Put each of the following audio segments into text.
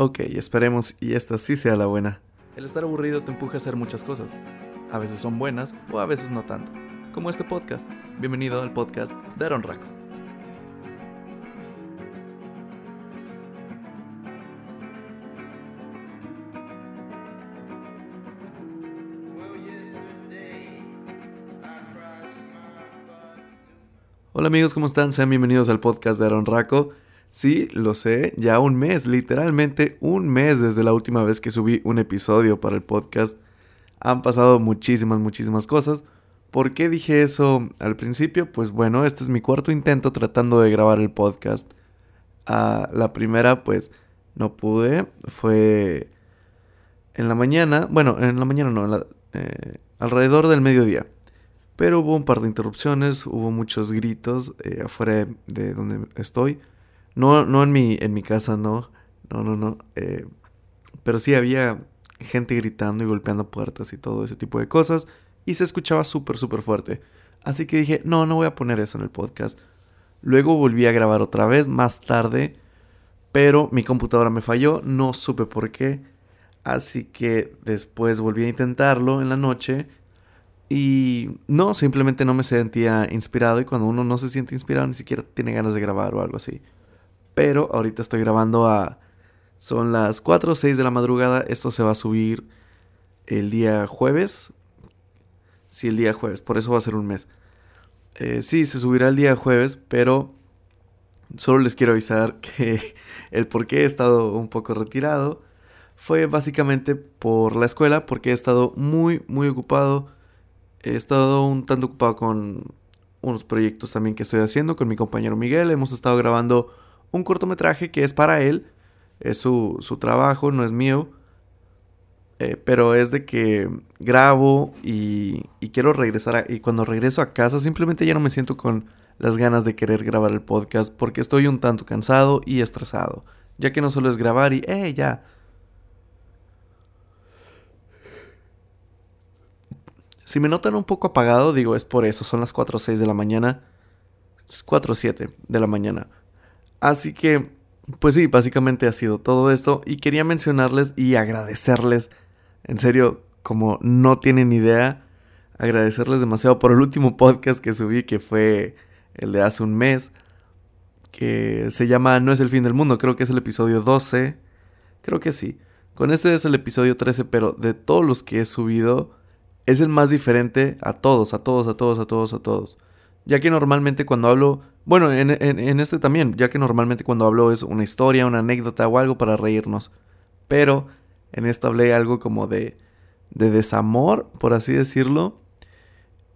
Ok, esperemos y esta sí sea la buena. El estar aburrido te empuja a hacer muchas cosas. A veces son buenas o a veces no tanto. Como este podcast. Bienvenido al podcast de Aaron Raco. Hola amigos, ¿cómo están? Sean bienvenidos al podcast de Aaron Raco. Sí, lo sé, ya un mes, literalmente un mes desde la última vez que subí un episodio para el podcast. Han pasado muchísimas, muchísimas cosas. ¿Por qué dije eso al principio? Pues bueno, este es mi cuarto intento tratando de grabar el podcast. Ah, la primera, pues no pude. Fue en la mañana. Bueno, en la mañana no, eh, alrededor del mediodía. Pero hubo un par de interrupciones, hubo muchos gritos eh, afuera de donde estoy. No, no en mi, en mi casa, no. No, no, no. Eh, pero sí había gente gritando y golpeando puertas y todo ese tipo de cosas. Y se escuchaba súper, súper fuerte. Así que dije, no, no voy a poner eso en el podcast. Luego volví a grabar otra vez más tarde. Pero mi computadora me falló, no supe por qué. Así que después volví a intentarlo en la noche. Y no, simplemente no me sentía inspirado. Y cuando uno no se siente inspirado, ni siquiera tiene ganas de grabar o algo así. Pero ahorita estoy grabando a... Son las 4 o 6 de la madrugada. Esto se va a subir el día jueves. Sí, el día jueves. Por eso va a ser un mes. Eh, sí, se subirá el día jueves, pero solo les quiero avisar que el por qué he estado un poco retirado fue básicamente por la escuela, porque he estado muy, muy ocupado. He estado un tanto ocupado con unos proyectos también que estoy haciendo con mi compañero Miguel. Hemos estado grabando un cortometraje que es para él, es su, trabajo, no es mío. Eh, pero es de que grabo y, quiero regresar y cuando regreso a casa simplemente ya no me siento con las ganas de querer grabar el podcast porque estoy un tanto cansado y estresado, ya que no solo es grabar y, eh, ya. Si me notan un poco apagado, digo, es por eso, son las 4 o 6 de la mañana, 4 o 7 de la mañana. Así que, pues sí, básicamente ha sido todo esto y quería mencionarles y agradecerles, en serio, como no tienen idea, agradecerles demasiado por el último podcast que subí, que fue el de hace un mes, que se llama No es el fin del mundo, creo que es el episodio 12, creo que sí. Con este es el episodio 13, pero de todos los que he subido, es el más diferente a todos, a todos, a todos, a todos, a todos. Ya que normalmente cuando hablo bueno, en, este también, ya que normalmente cuando hablo es una historia, una anécdota o algo para reírnos. Pero en esto hablé algo como de, de desamor, por así decirlo.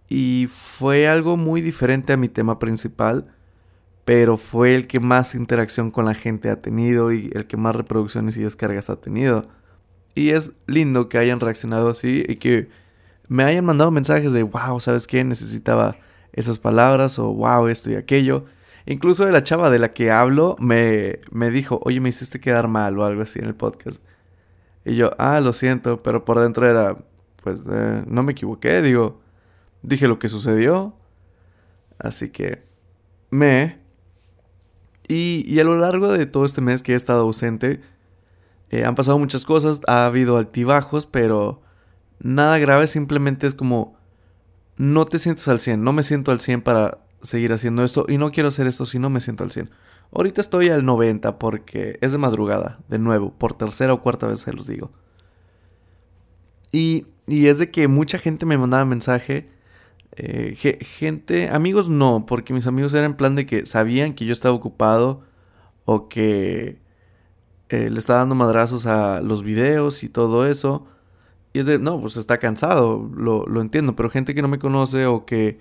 Y fue algo muy diferente a mi tema principal. Pero fue el que más interacción con la gente ha tenido y el que más reproducciones y descargas ha tenido. Y es lindo que hayan reaccionado así y que me hayan mandado mensajes de, wow, ¿sabes qué? Necesitaba esas palabras o wow, esto y aquello. Incluso de la chava de la que hablo me, me dijo, oye, me hiciste quedar mal o algo así en el podcast. Y yo, ah, lo siento, pero por dentro era, pues, eh, no me equivoqué, digo, dije lo que sucedió. Así que, me... Y, y a lo largo de todo este mes que he estado ausente, eh, han pasado muchas cosas, ha habido altibajos, pero nada grave, simplemente es como no te sientes al 100, no me siento al 100 para seguir haciendo esto y no quiero hacer esto si no me siento al 100. Ahorita estoy al 90 porque es de madrugada, de nuevo, por tercera o cuarta vez se los digo. Y, y es de que mucha gente me mandaba mensaje. Eh, gente, amigos no, porque mis amigos eran en plan de que sabían que yo estaba ocupado o que eh, le estaba dando madrazos a los videos y todo eso. Y es de, no, pues está cansado, lo, lo entiendo, pero gente que no me conoce o que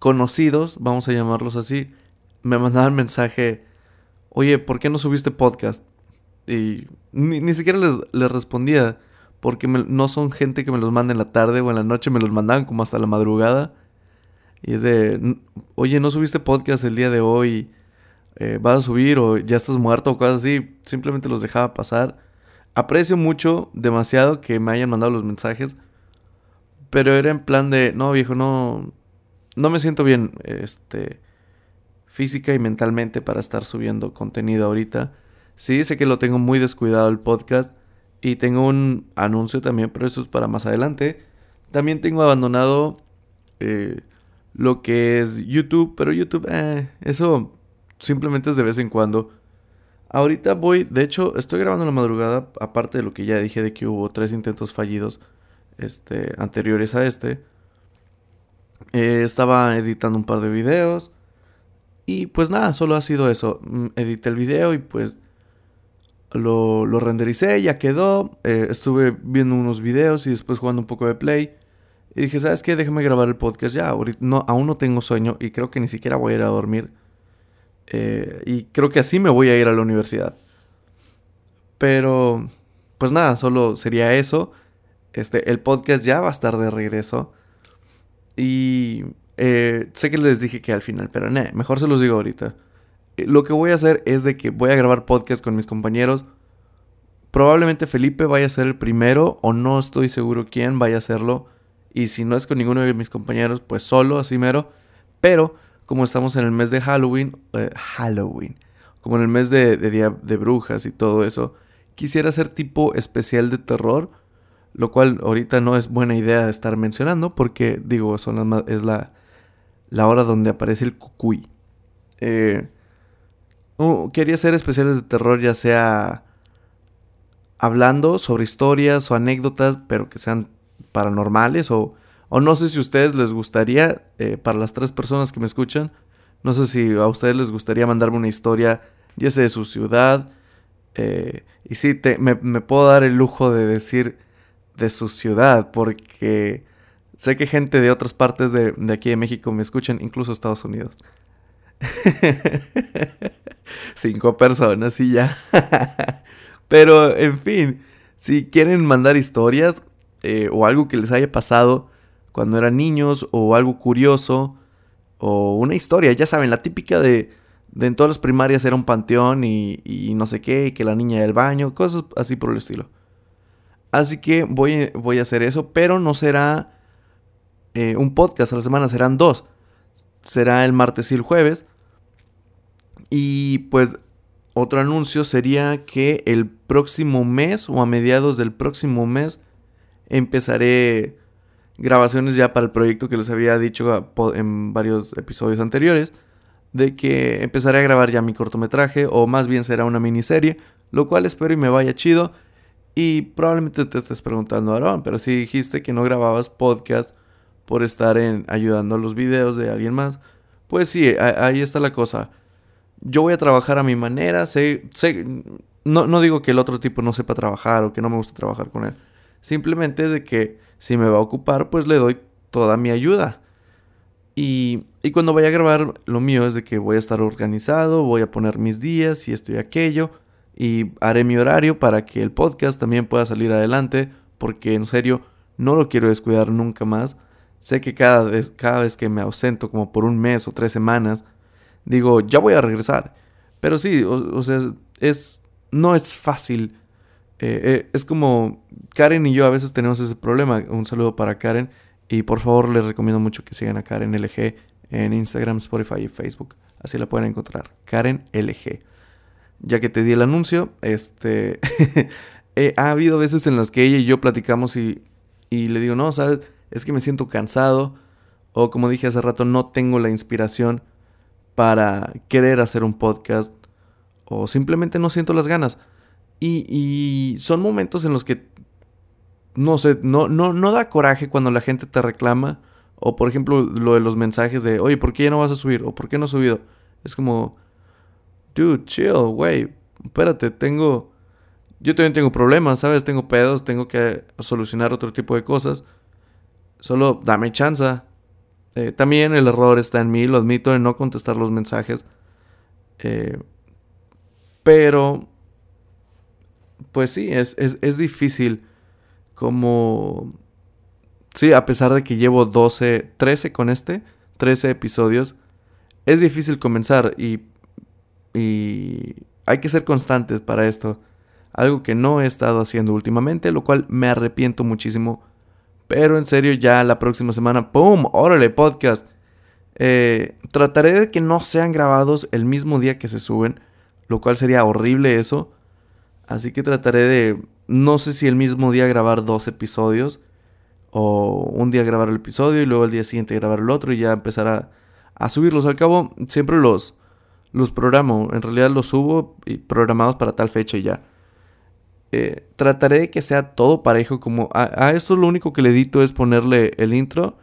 conocidos, vamos a llamarlos así, me mandaban mensaje, oye, ¿por qué no subiste podcast? Y ni, siquiera les, respondía, porque no son gente que me los manda en la tarde o en la noche, me los mandaban como hasta la madrugada. Y es de, oye, ¿no subiste podcast el día de hoy? Eh, ¿Vas a subir o ya estás muerto o cosas así? Simplemente los dejaba pasar. Aprecio mucho, demasiado que me hayan mandado los mensajes. Pero era en plan de, no, viejo, no. No me siento bien, este. Física y mentalmente para estar subiendo contenido ahorita. Sí, sé que lo tengo muy descuidado el podcast. Y tengo un anuncio también, pero eso es para más adelante. También tengo abandonado eh, lo que es YouTube, pero YouTube, eh, eso simplemente es de vez en cuando. Ahorita voy, de hecho, estoy grabando la madrugada, aparte de lo que ya dije de que hubo tres intentos fallidos este, anteriores a este. Eh, estaba editando un par de videos. Y pues nada, solo ha sido eso. Mm, edité el video y pues lo, lo rendericé, ya quedó. Eh, estuve viendo unos videos y después jugando un poco de play. Y dije, ¿sabes qué? Déjame grabar el podcast ya. Ahorita no, aún no tengo sueño y creo que ni siquiera voy a ir a dormir. Eh, y creo que así me voy a ir a la universidad. Pero, pues nada, solo sería eso. Este, el podcast ya va a estar de regreso. Y eh, sé que les dije que al final, pero no, mejor se los digo ahorita. Eh, lo que voy a hacer es de que voy a grabar podcast con mis compañeros. Probablemente Felipe vaya a ser el primero o no estoy seguro quién vaya a hacerlo. Y si no es con ninguno de mis compañeros, pues solo, así mero. Pero como estamos en el mes de Halloween, eh, Halloween, como en el mes de, Día de Brujas y todo eso, quisiera hacer tipo especial de terror, lo cual ahorita no es buena idea estar mencionando porque, digo, son es la, la hora donde aparece el cucuy. Eh, quería hacer especiales de terror ya sea hablando sobre historias o anécdotas, pero que sean paranormales o, o no sé si a ustedes les gustaría, eh, para las tres personas que me escuchan, no sé si a ustedes les gustaría mandarme una historia, ya sea de su ciudad. Eh, y sí, te, me, puedo dar el lujo de decir de su ciudad, porque sé que gente de otras partes de, de aquí de México me escuchan, incluso Estados Unidos. Cinco personas y ya. Pero, en fin, si quieren mandar historias, eh, o algo que les haya pasado cuando eran niños o algo curioso o una historia, ya saben, la típica de, de en todas las primarias era un panteón y, y, no sé qué, y que la niña del baño, cosas así por el estilo. Así que voy, voy a hacer eso, pero no será eh, un podcast a la semana, serán dos. Será el martes y el jueves. Y pues otro anuncio sería que el próximo mes o a mediados del próximo mes empezaré grabaciones ya para el proyecto que les había dicho en varios episodios anteriores. De que empezaré a grabar ya mi cortometraje o más bien será una miniserie. Lo cual espero y me vaya chido. Y probablemente te estés preguntando, Aaron, pero si dijiste que no grababas podcast por estar en, ayudando a los videos de alguien más. Pues sí, ahí está la cosa. Yo voy a trabajar a mi manera. Sé, sé, no, no digo que el otro tipo no sepa trabajar o que no me gusta trabajar con él. Simplemente es de que si me va a ocupar, pues le doy toda mi ayuda. Y, y, cuando vaya a grabar, lo mío es de que voy a estar organizado, voy a poner mis días y esto y aquello. Y haré mi horario para que el podcast también pueda salir adelante. Porque en serio, no lo quiero descuidar nunca más. Sé que cada vez, cada vez que me ausento, como por un mes o tres semanas, digo, ya voy a regresar. Pero sí, o sea, es, no es fácil eh, eh, es como Karen y yo a veces tenemos ese problema. Un saludo para Karen. Y por favor les recomiendo mucho que sigan a Karen LG en Instagram, Spotify y Facebook. Así la pueden encontrar. Karen LG. Ya que te di el anuncio, este... Eh, ha habido veces en las que ella y yo platicamos y, y le digo, no, sabes, es que me siento cansado. O como dije hace rato, no tengo la inspiración para querer hacer un podcast. O simplemente no siento las ganas. Y, son momentos en los que, no sé, no, no, no da coraje cuando la gente te reclama. O por ejemplo, lo de los mensajes de, oye, ¿por qué ya no vas a subir? O ¿por qué no has subido? Es como, dude, chill, güey. Espérate, tengo... Yo también tengo problemas, ¿sabes? Tengo pedos, tengo que solucionar otro tipo de cosas. Solo dame chance. Eh, también el error está en mí, lo admito, en no contestar los mensajes. Eh, pero pues sí, es, es, difícil como... Sí, a pesar de que llevo 12, 13 con este, 13 episodios, es difícil comenzar y, y hay que ser constantes para esto. Algo que no he estado haciendo últimamente, lo cual me arrepiento muchísimo. Pero en serio, ya la próxima semana, ¡pum! ¡Órale, podcast! Eh, trataré de que no sean grabados el mismo día que se suben lo cual sería horrible eso. Así que trataré de, no sé si el mismo día grabar dos episodios, o un día grabar el episodio y luego el día siguiente grabar el otro y ya empezar a, a subirlos. Al cabo, siempre los, los programo, en realidad los subo y programados para tal fecha y ya. Eh, trataré de que sea todo parejo, como a, esto lo único que le edito es ponerle el intro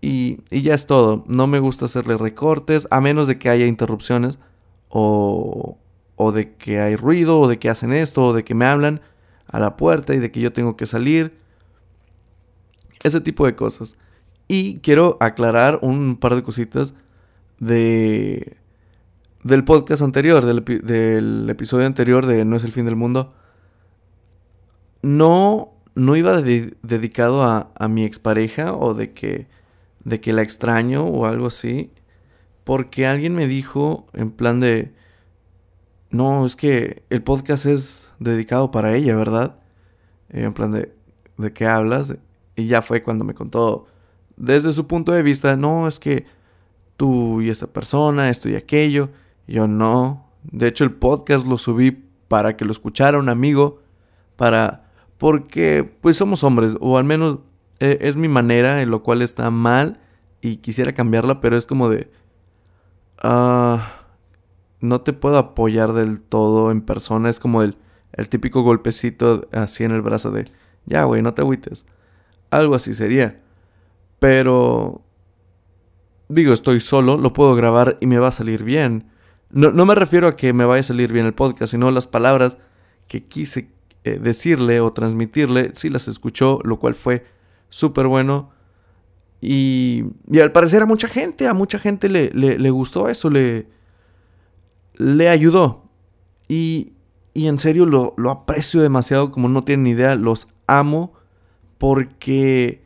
y, y ya es todo. No me gusta hacerle recortes, a menos de que haya interrupciones o, o de que hay ruido, o de que hacen esto, o de que me hablan a la puerta y de que yo tengo que salir. Ese tipo de cosas. Y quiero aclarar un par de cositas de del podcast anterior, del, episodio anterior de No es el fin del mundo. No, no iba dedicado a, a, mi expareja o de que, de que la extraño o algo así. Porque alguien me dijo en plan de... No, es que el podcast es dedicado para ella, ¿verdad? En plan de... ¿De qué hablas? Y ya fue cuando me contó desde su punto de vista, no, es que tú y esa persona, esto y aquello. yo no. De hecho, el podcast lo subí para que lo escuchara un amigo, para... Porque pues somos hombres, o al menos e, es mi manera, en lo cual está mal y quisiera cambiarla, pero es como de... Ah, no te puedo apoyar del todo en persona, es como el, el típico golpecito así en el brazo de... Ya, güey, no te agüites. Algo así sería. Pero... Digo, estoy solo, lo puedo grabar y me va a salir bien. No, me refiero a que me vaya a salir bien el podcast, sino las palabras que quise eh, decirle o transmitirle, sí las escuchó, lo cual fue súper bueno. Y, y, al parecer a mucha gente, a mucha gente le, le, gustó eso, le, le ayudó. Y, y en serio lo, lo, aprecio demasiado, como no tienen idea, los amo porque,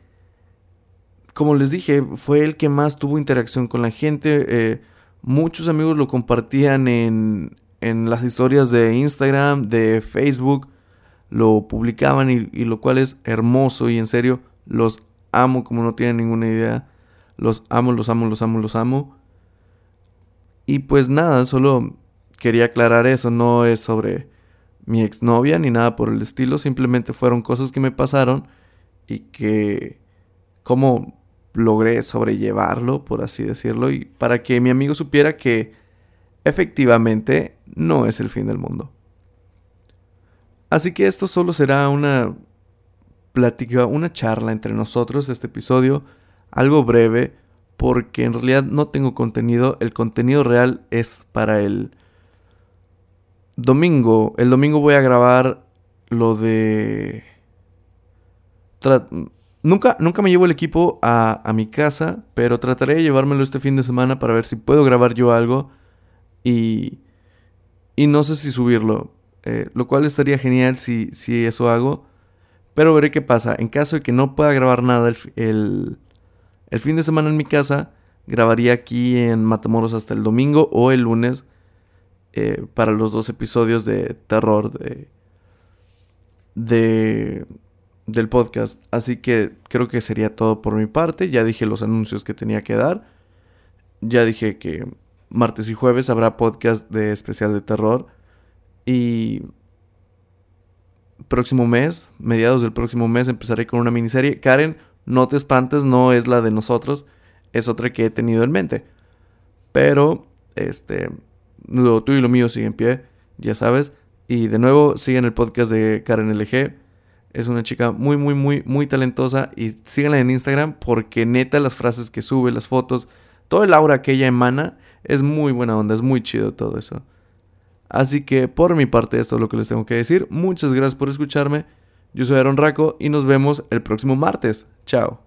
como les dije, fue el que más tuvo interacción con la gente. Eh, muchos amigos lo compartían en, en, las historias de Instagram, de Facebook, lo publicaban y, y lo cual es hermoso y en serio los amo como no tienen ninguna idea. Los amo, los amo, los amo, los amo. Y pues nada, solo quería aclarar eso, no es sobre mi exnovia ni nada por el estilo, simplemente fueron cosas que me pasaron y que cómo logré sobrellevarlo, por así decirlo, y para que mi amigo supiera que efectivamente no es el fin del mundo. Así que esto solo será una plática, una charla entre nosotros, este episodio, algo breve, porque en realidad no tengo contenido, el contenido real es para el domingo. El domingo voy a grabar lo de Nunca, nunca me llevo el equipo a, mi casa, pero trataré de llevármelo este fin de semana para ver si puedo grabar yo algo y, y no sé si subirlo, eh, lo cual estaría genial si, si eso hago, pero veré qué pasa. En caso de que no pueda grabar nada el, el, fin de semana en mi casa, grabaría aquí en Matamoros hasta el domingo o el lunes eh, para los dos episodios de terror de... de del podcast. Así que creo que sería todo por mi parte. Ya dije los anuncios que tenía que dar. Ya dije que martes y jueves habrá podcast de especial de terror. Y próximo mes, mediados del próximo mes, empezaré con una miniserie. Karen, no te espantes, no es la de nosotros. Es otra que he tenido en mente. Pero, este, lo tuyo y lo mío siguen en pie, ya sabes. Y de nuevo, siguen el podcast de Karen LG es una chica muy, muy, muy, muy talentosa. Y síganla en Instagram porque neta las frases que sube, las fotos, todo el aura que ella emana es muy buena onda, es muy chido todo eso. Así que por mi parte esto es lo que les tengo que decir. Muchas gracias por escucharme. Yo soy Aaron Raco y nos vemos el próximo martes. Chao.